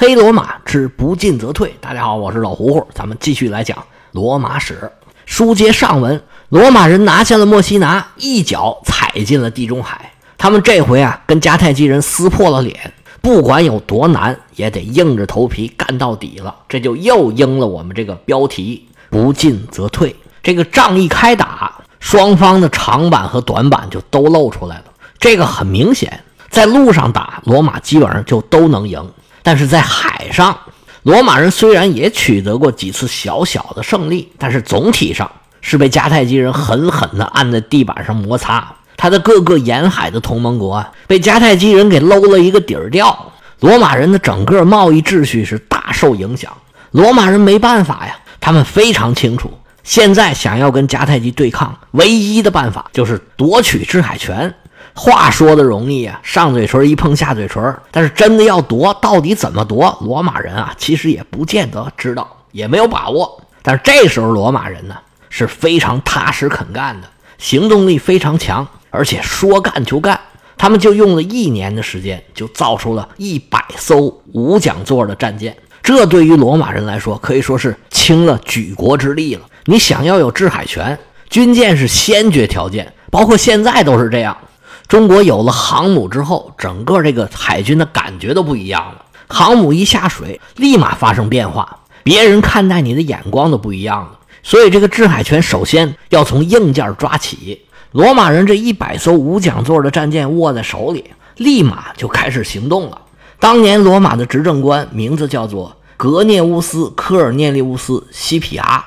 黑罗马之不进则退。大家好，我是老胡胡，咱们继续来讲罗马史。书接上文，罗马人拿下了墨西拿，一脚踩进了地中海。他们这回啊，跟迦太基人撕破了脸，不管有多难，也得硬着头皮干到底了。这就又应了我们这个标题：不进则退。这个仗一开打，双方的长板和短板就都露出来了。这个很明显，在路上打，罗马基本上就都能赢；但是在海上，罗马人虽然也取得过几次小小的胜利，但是总体上是被迦太基人狠狠地按在地板上摩擦。他的各个沿海的同盟国啊，被迦太基人给搂了一个底儿掉。罗马人的整个贸易秩序是大受影响。罗马人没办法呀，他们非常清楚，现在想要跟迦太基对抗，唯一的办法就是夺取制海权。话说的容易啊，上嘴唇一碰下嘴唇。但是真的要夺，到底怎么夺？罗马人啊，其实也不见得知道，也没有把握。但是这时候罗马人呢，是非常踏实肯干的，行动力非常强，而且说干就干。他们就用了一年的时间，就造出了一百艘五桨座的战舰。这对于罗马人来说，可以说是倾了举国之力了。你想要有制海权，军舰是先决条件，包括现在都是这样。中国有了航母之后，整个这个海军的感觉都不一样了。航母一下水，立马发生变化，别人看待你的眼光都不一样了。所以，这个制海权首先要从硬件抓起。罗马人这一百艘五桨座的战舰握在手里，立马就开始行动了。当年罗马的执政官名字叫做格涅乌斯·科尔涅利乌斯·西皮阿。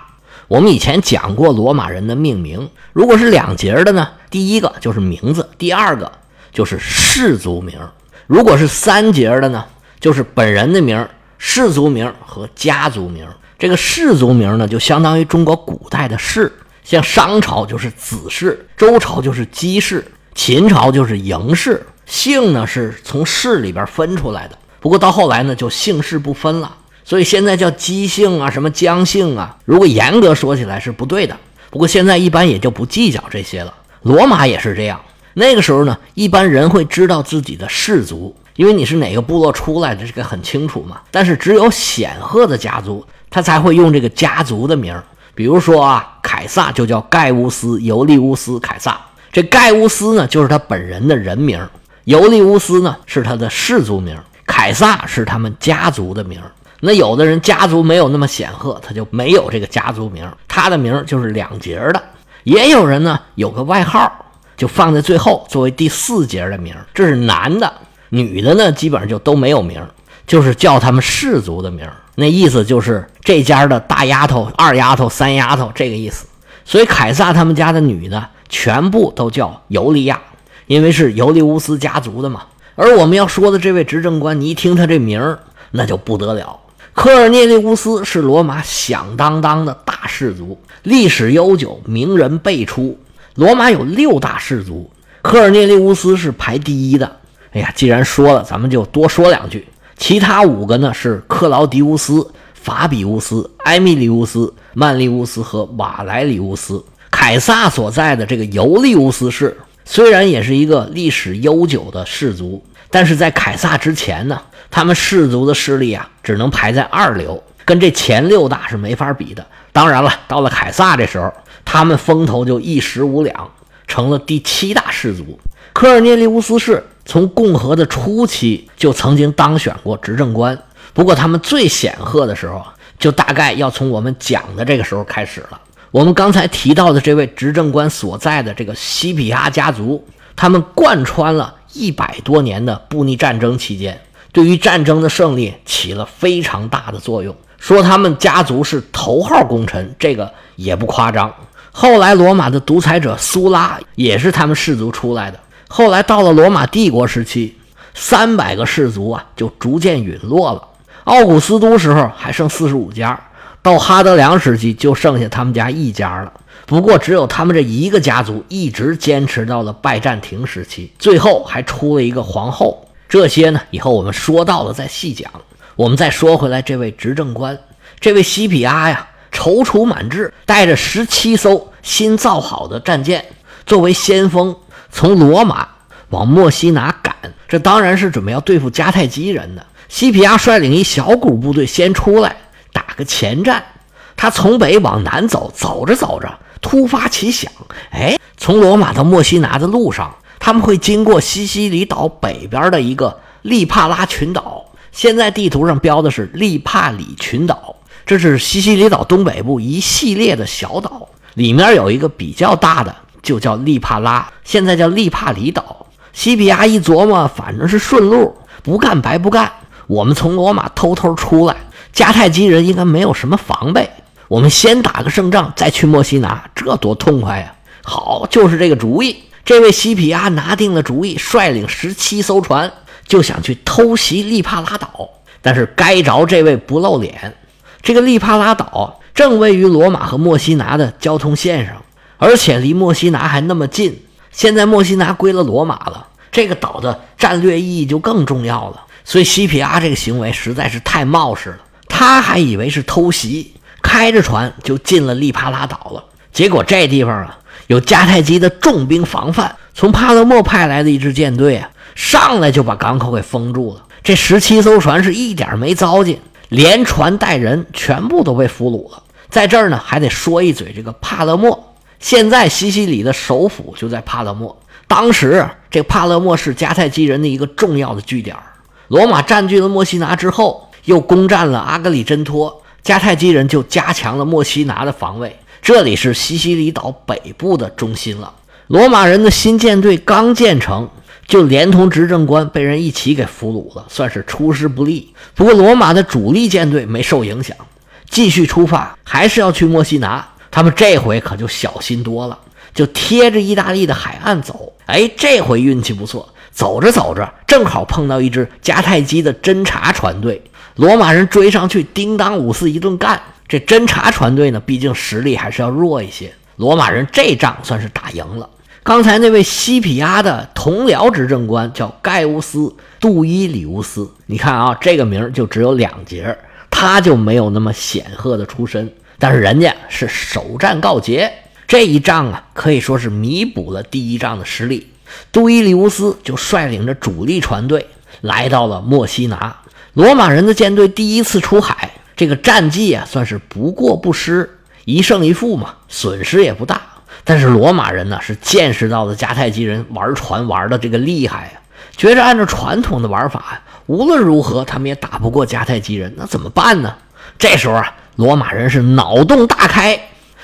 我们以前讲过罗马人的命名，如果是两节的呢？第一个就是名字，第二个就是氏族名。如果是三节的呢，就是本人的名、氏族名和家族名。这个氏族名呢，就相当于中国古代的氏，像商朝就是子氏，周朝就是姬氏，秦朝就是嬴氏。姓呢是从氏里边分出来的，不过到后来呢就姓氏不分了。所以现在叫姬姓啊，什么姜姓啊，如果严格说起来是不对的。不过现在一般也就不计较这些了。罗马也是这样。那个时候呢，一般人会知道自己的氏族，因为你是哪个部落出来的，这个很清楚嘛。但是只有显赫的家族，他才会用这个家族的名儿。比如说啊，凯撒就叫盖乌斯·尤利乌斯·凯撒。这盖乌斯呢，就是他本人的人名；尤利乌斯呢，是他的氏族名；凯撒是他们家族的名。那有的人家族没有那么显赫，他就没有这个家族名，他的名就是两节的。也有人呢有个外号，就放在最后作为第四节的名，这是男的，女的呢基本上就都没有名，就是叫他们氏族的名。那意思就是这家的大丫头、二丫头、三丫头这个意思。所以凯撒他们家的女的全部都叫尤利亚，因为是尤利乌斯家族的嘛。而我们要说的这位执政官，你一听他这名，那就不得了。科尔涅利乌斯是罗马响当当的大氏族，历史悠久，名人辈出。罗马有六大氏族，科尔涅利乌斯是排第一的。哎呀，既然说了，咱们就多说两句。其他五个呢是克劳迪乌斯、法比乌斯、埃米利乌斯、曼利乌斯和瓦莱里乌斯。凯撒所在的这个尤利乌斯氏，虽然也是一个历史悠久的氏族，但是在凯撒之前呢。他们氏族的势力啊，只能排在二流，跟这前六大是没法比的。当然了，到了凯撒这时候，他们风头就一时无两，成了第七大氏族。科尔涅利乌斯氏从共和的初期就曾经当选过执政官，不过他们最显赫的时候，就大概要从我们讲的这个时候开始了。我们刚才提到的这位执政官所在的这个西比亚家族，他们贯穿了一百多年的布匿战争期间。对于战争的胜利起了非常大的作用。说他们家族是头号功臣，这个也不夸张。后来罗马的独裁者苏拉也是他们氏族出来的。后来到了罗马帝国时期，三百个氏族啊就逐渐陨落了。奥古斯都时候还剩四十五家，到哈德良时期就剩下他们家一家了。不过只有他们这一个家族一直坚持到了拜占庭时期，最后还出了一个皇后。这些呢，以后我们说到了再细讲。我们再说回来，这位执政官，这位西皮阿呀，踌躇满志，带着十七艘新造好的战舰，作为先锋，从罗马往墨西拿赶。这当然是准备要对付迦太基人的。西皮亚率领一小股部队先出来打个前站。他从北往南走，走着走着，突发奇想，哎，从罗马到墨西拿的路上，他们会经过西西里岛北边的一个利帕拉群岛。现在地图上标的是利帕里群岛，这是西西里岛东北部一系列的小岛，里面有一个比较大的，就叫利帕拉，现在叫利帕里岛。西比亚一琢磨，反正是顺路，不干白不干。我们从罗马偷偷出来，迦太基人应该没有什么防备。我们先打个胜仗，再去墨西拿，这多痛快呀！好，就是这个主意。这位西皮阿拿定了主意，率领十七艘船，就想去偷袭利帕拉岛。但是该着这位不露脸。这个利帕拉岛正位于罗马和墨西拿的交通线上，而且离墨西拿还那么近。现在墨西拿归了罗马了，这个岛的战略意义就更重要了。所以西皮阿这个行为实在是太冒失了。他还以为是偷袭。开着船就进了利帕拉岛了，结果这地方啊有迦太基的重兵防范，从帕勒莫派来的一支舰队啊，上来就把港口给封住了。这十七艘船是一点没糟践，连船带人全部都被俘虏了。在这儿呢，还得说一嘴这个帕勒莫，现在西西里的首府就在帕勒莫。当时这帕勒莫是迦太基人的一个重要的据点。罗马占据了墨西拿之后，又攻占了阿格里真托。迦太基人就加强了墨西拿的防卫，这里是西西里岛北部的中心了。罗马人的新舰队刚建成，就连同执政官被人一起给俘虏了，算是出师不利。不过罗马的主力舰队没受影响，继续出发，还是要去墨西拿。他们这回可就小心多了，就贴着意大利的海岸走。哎，这回运气不错，走着走着，正好碰到一支迦太基的侦察船队。罗马人追上去，叮当五四一顿干。这侦察船队呢，毕竟实力还是要弱一些。罗马人这仗算是打赢了。刚才那位西皮亚的同僚执政官叫盖乌斯·杜伊里乌斯，你看啊，这个名就只有两节，他就没有那么显赫的出身，但是人家是首战告捷，这一仗啊，可以说是弥补了第一仗的失利。杜伊里乌斯就率领着主力船队来到了墨西拿。罗马人的舰队第一次出海，这个战绩啊算是不过不失，一胜一负嘛，损失也不大。但是罗马人呢是见识到了迦太基人玩船玩的这个厉害呀，觉着按照传统的玩法呀，无论如何他们也打不过迦太基人，那怎么办呢？这时候啊，罗马人是脑洞大开，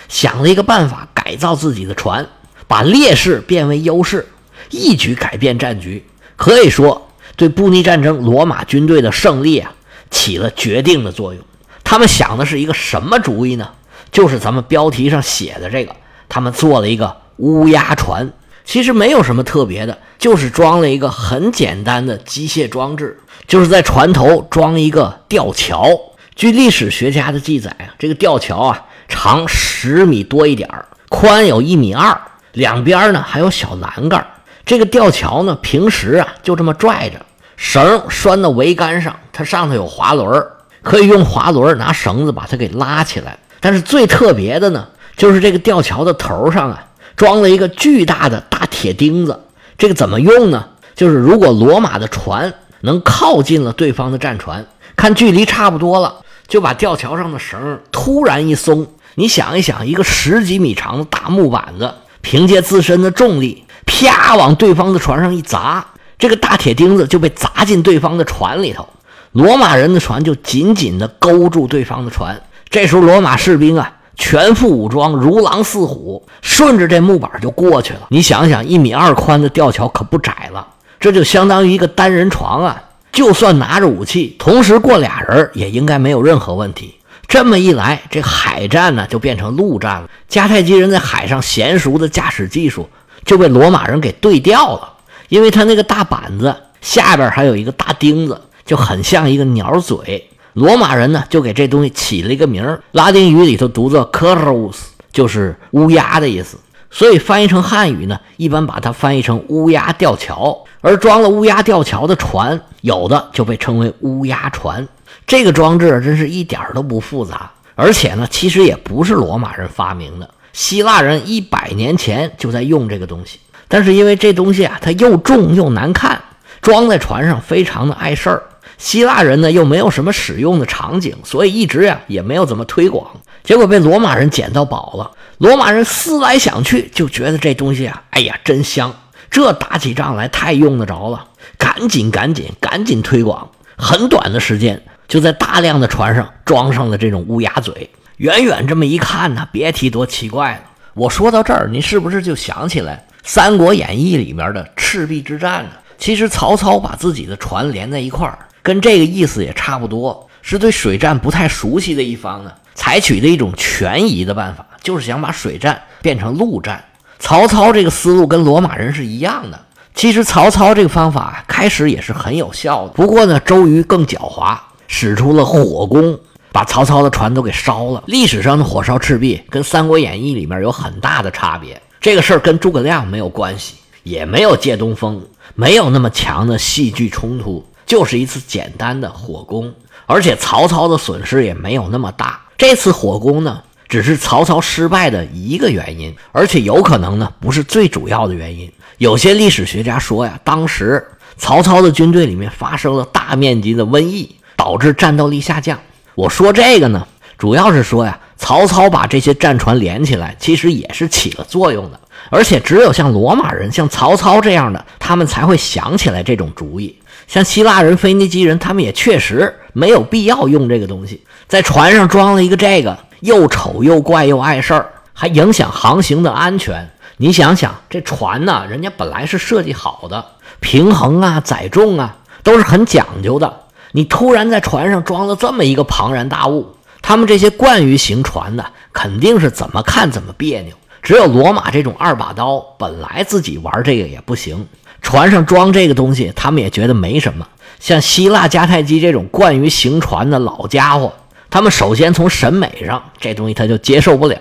想了一个办法，改造自己的船，把劣势变为优势，一举改变战局，可以说。对布匿战争，罗马军队的胜利啊，起了决定的作用。他们想的是一个什么主意呢？就是咱们标题上写的这个，他们做了一个乌鸦船。其实没有什么特别的，就是装了一个很简单的机械装置，就是在船头装一个吊桥。据历史学家的记载啊，这个吊桥啊，长十米多一点儿，宽有一米二，两边呢还有小栏杆。这个吊桥呢，平时啊就这么拽着。绳拴到桅杆上，它上头有滑轮，可以用滑轮拿绳子把它给拉起来。但是最特别的呢，就是这个吊桥的头上啊，装了一个巨大的大铁钉子。这个怎么用呢？就是如果罗马的船能靠近了对方的战船，看距离差不多了，就把吊桥上的绳突然一松。你想一想，一个十几米长的大木板子，凭借自身的重力，啪往对方的船上一砸。这个大铁钉子就被砸进对方的船里头，罗马人的船就紧紧地勾住对方的船。这时候，罗马士兵啊，全副武装，如狼似虎，顺着这木板就过去了。你想想，一米二宽的吊桥可不窄了，这就相当于一个单人床啊！就算拿着武器，同时过俩人，也应该没有任何问题。这么一来，这海战呢就变成陆战了。迦太基人在海上娴熟的驾驶技术就被罗马人给对掉了。因为它那个大板子下边还有一个大钉子，就很像一个鸟嘴。罗马人呢就给这东西起了一个名儿，拉丁语里头读作 c u r u s 就是乌鸦的意思。所以翻译成汉语呢，一般把它翻译成乌鸦吊桥。而装了乌鸦吊桥的船，有的就被称为乌鸦船。这个装置真是一点都不复杂，而且呢，其实也不是罗马人发明的，希腊人一百年前就在用这个东西。但是因为这东西啊，它又重又难看，装在船上非常的碍事儿。希腊人呢又没有什么使用的场景，所以一直呀也没有怎么推广。结果被罗马人捡到宝了。罗马人思来想去，就觉得这东西啊，哎呀，真香！这打起仗来太用得着了，赶紧赶紧赶紧推广。很短的时间，就在大量的船上装上了这种乌鸦嘴。远远这么一看呢，别提多奇怪了。我说到这儿，您是不是就想起来《三国演义》里面的赤壁之战呢？其实曹操把自己的船连在一块儿，跟这个意思也差不多，是对水战不太熟悉的一方呢。采取的一种权宜的办法，就是想把水战变成陆战。曹操这个思路跟罗马人是一样的。其实曹操这个方法开始也是很有效的，不过呢，周瑜更狡猾，使出了火攻，把曹操的船都给烧了。历史上的火烧赤壁跟《三国演义》里面有很大的差别。这个事儿跟诸葛亮没有关系，也没有借东风，没有那么强的戏剧冲突，就是一次简单的火攻，而且曹操的损失也没有那么大。这次火攻呢，只是曹操失败的一个原因，而且有可能呢不是最主要的原因。有些历史学家说呀，当时曹操的军队里面发生了大面积的瘟疫，导致战斗力下降。我说这个呢，主要是说呀，曹操把这些战船连起来，其实也是起了作用的。而且只有像罗马人、像曹操这样的，他们才会想起来这种主意。像希腊人、腓尼基人，他们也确实没有必要用这个东西。在船上装了一个这个，又丑又怪又碍事儿，还影响航行的安全。你想想，这船呢，人家本来是设计好的，平衡啊、载重啊都是很讲究的。你突然在船上装了这么一个庞然大物，他们这些惯于行船的，肯定是怎么看怎么别扭。只有罗马这种二把刀，本来自己玩这个也不行，船上装这个东西，他们也觉得没什么。像希腊迦太基这种惯于行船的老家伙。他们首先从审美上，这东西他就接受不了。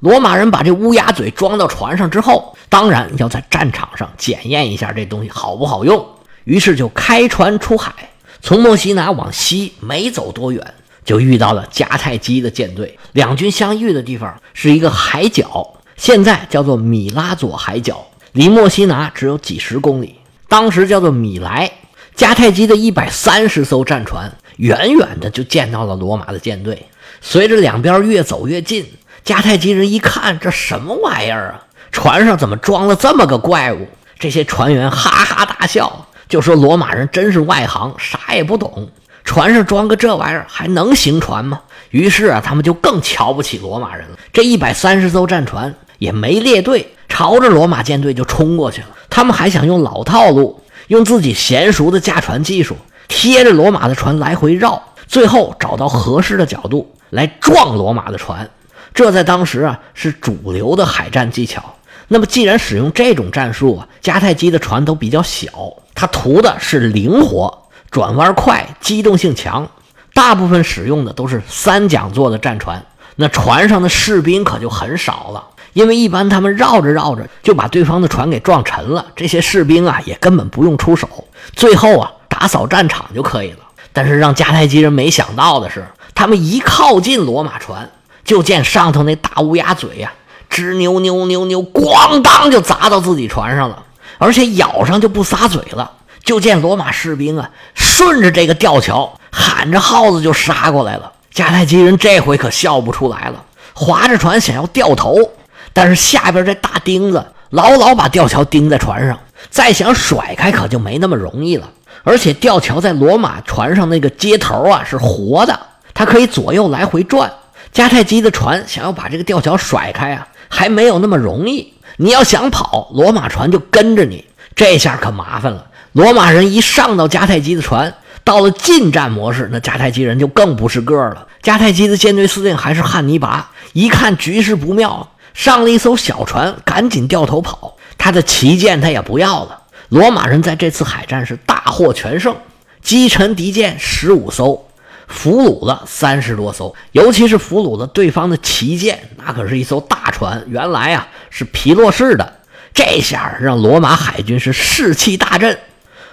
罗马人把这乌鸦嘴装到船上之后，当然要在战场上检验一下这东西好不好用。于是就开船出海，从墨西拿往西没走多远，就遇到了迦太基的舰队。两军相遇的地方是一个海角，现在叫做米拉佐海角，离墨西拿只有几十公里。当时叫做米莱，迦太基的一百三十艘战船。远远的就见到了罗马的舰队，随着两边越走越近，迦太基人一看，这什么玩意儿啊？船上怎么装了这么个怪物？这些船员哈哈大笑，就说罗马人真是外行，啥也不懂。船上装个这玩意儿还能行船吗？于是啊，他们就更瞧不起罗马人了。这一百三十艘战船也没列队，朝着罗马舰队就冲过去了。他们还想用老套路，用自己娴熟的驾船技术。贴着罗马的船来回绕，最后找到合适的角度来撞罗马的船。这在当时啊是主流的海战技巧。那么既然使用这种战术啊，迦太基的船都比较小，它图的是灵活、转弯快、机动性强。大部分使用的都是三桨座的战船，那船上的士兵可就很少了，因为一般他们绕着绕着就把对方的船给撞沉了。这些士兵啊也根本不用出手，最后啊。打扫战场就可以了，但是让迦太基人没想到的是，他们一靠近罗马船，就见上头那大乌鸦嘴呀，吱扭扭扭扭，咣当就砸到自己船上了，而且咬上就不撒嘴了。就见罗马士兵啊，顺着这个吊桥，喊着号子就杀过来了。迦太基人这回可笑不出来了，划着船想要掉头，但是下边这大钉子牢牢把吊桥钉在船上，再想甩开可就没那么容易了。而且吊桥在罗马船上那个接头啊是活的，它可以左右来回转。迦太基的船想要把这个吊桥甩开啊，还没有那么容易。你要想跑，罗马船就跟着你，这下可麻烦了。罗马人一上到迦太基的船，到了近战模式，那迦太基人就更不是个了。迦太基的舰队司令还是汉尼拔，一看局势不妙，上了一艘小船，赶紧掉头跑。他的旗舰他也不要了。罗马人在这次海战是大获全胜，击沉敌舰十五艘，俘虏了三十多艘，尤其是俘虏了对方的旗舰，那可是一艘大船，原来啊是皮洛士的。这下让罗马海军是士气大振，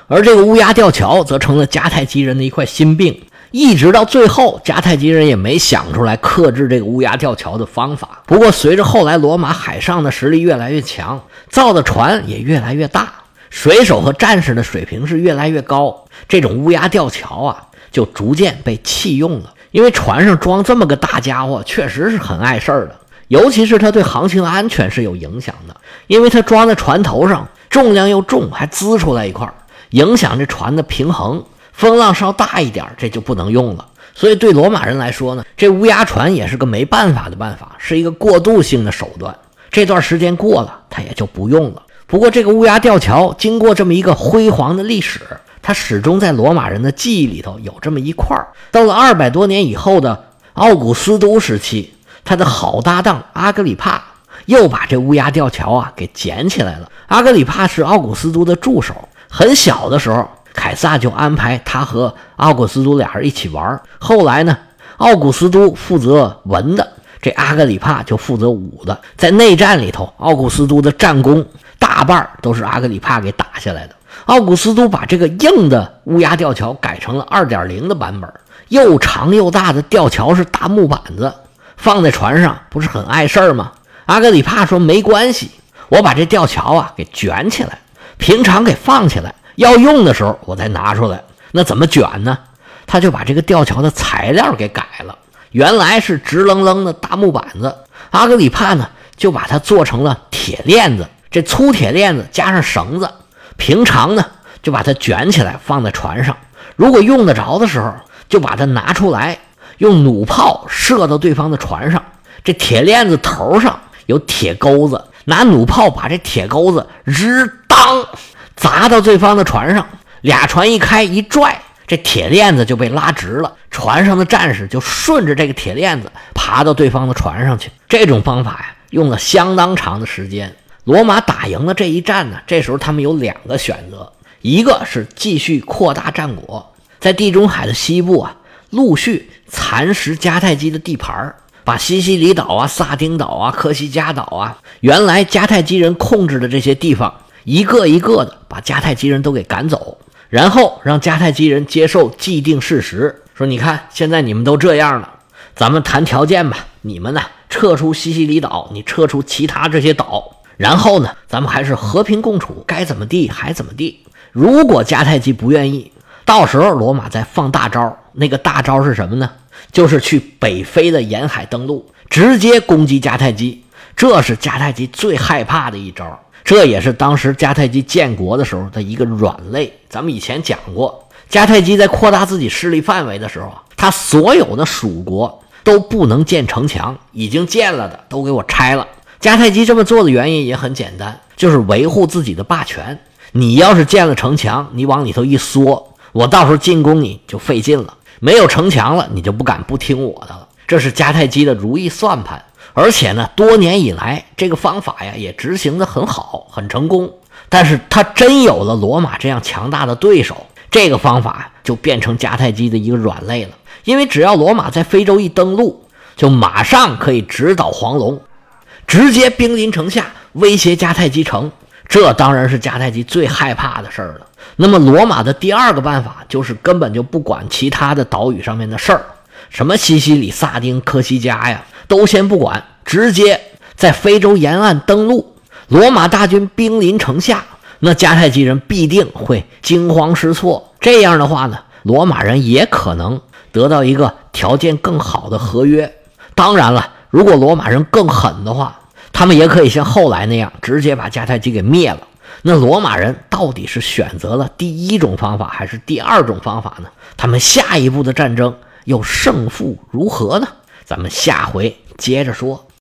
而这个乌鸦吊桥则成了迦太基人的一块心病。一直到最后，迦太基人也没想出来克制这个乌鸦吊桥的方法。不过，随着后来罗马海上的实力越来越强，造的船也越来越大。水手和战士的水平是越来越高，这种乌鸦吊桥啊，就逐渐被弃用了。因为船上装这么个大家伙，确实是很碍事儿的，尤其是它对航行安全是有影响的。因为它装在船头上，重量又重，还滋出来一块儿，影响这船的平衡。风浪稍大一点，这就不能用了。所以对罗马人来说呢，这乌鸦船也是个没办法的办法，是一个过渡性的手段。这段时间过了，它也就不用了。不过，这个乌鸦吊桥经过这么一个辉煌的历史，他始终在罗马人的记忆里头有这么一块儿。到了二百多年以后的奥古斯都时期，他的好搭档阿格里帕又把这乌鸦吊桥啊给捡起来了。阿格里帕是奥古斯都的助手，很小的时候，凯撒就安排他和奥古斯都俩人一起玩。后来呢，奥古斯都负责文的，这阿格里帕就负责武的。在内战里头，奥古斯都的战功。大半都是阿格里帕给打下来的。奥古斯都把这个硬的乌鸦吊桥改成了二点零的版本，又长又大的吊桥是大木板子，放在船上不是很碍事儿吗？阿格里帕说没关系，我把这吊桥啊给卷起来，平常给放起来，要用的时候我再拿出来。那怎么卷呢？他就把这个吊桥的材料给改了，原来是直愣愣的大木板子，阿格里帕呢就把它做成了铁链子。这粗铁链子加上绳子，平常呢就把它卷起来放在船上。如果用得着的时候，就把它拿出来，用弩炮射到对方的船上。这铁链子头上有铁钩子，拿弩炮把这铁钩子日当砸到对方的船上。俩船一开一拽，这铁链子就被拉直了。船上的战士就顺着这个铁链子爬到对方的船上去。这种方法呀，用了相当长的时间。罗马打赢了这一战呢，这时候他们有两个选择，一个是继续扩大战果，在地中海的西部啊，陆续蚕食迦太基的地盘把西西里岛啊、萨丁岛啊、科西嘉岛啊，原来迦太基人控制的这些地方，一个一个的把迦太基人都给赶走，然后让迦太基人接受既定事实，说你看现在你们都这样了，咱们谈条件吧，你们呢撤出西西里岛，你撤出其他这些岛。然后呢，咱们还是和平共处，该怎么地还怎么地。如果迦太基不愿意，到时候罗马再放大招。那个大招是什么呢？就是去北非的沿海登陆，直接攻击迦太基。这是迦太基最害怕的一招，这也是当时迦太基建国的时候的一个软肋。咱们以前讲过，迦太基在扩大自己势力范围的时候，他所有的属国都不能建城墙，已经建了的都给我拆了。迦太基这么做的原因也很简单，就是维护自己的霸权。你要是建了城墙，你往里头一缩，我到时候进攻你就费劲了。没有城墙了，你就不敢不听我的了。这是迦太基的如意算盘。而且呢，多年以来，这个方法呀也执行的很好，很成功。但是他真有了罗马这样强大的对手，这个方法就变成迦太基的一个软肋了。因为只要罗马在非洲一登陆，就马上可以直捣黄龙。直接兵临城下，威胁迦太基城，这当然是迦太基最害怕的事儿了。那么，罗马的第二个办法就是根本就不管其他的岛屿上面的事儿，什么西西里、萨丁、科西嘉呀，都先不管，直接在非洲沿岸登陆。罗马大军兵临城下，那迦太基人必定会惊慌失措。这样的话呢，罗马人也可能得到一个条件更好的合约。当然了。如果罗马人更狠的话，他们也可以像后来那样直接把迦太基给灭了。那罗马人到底是选择了第一种方法还是第二种方法呢？他们下一步的战争又胜负如何呢？咱们下回接着说。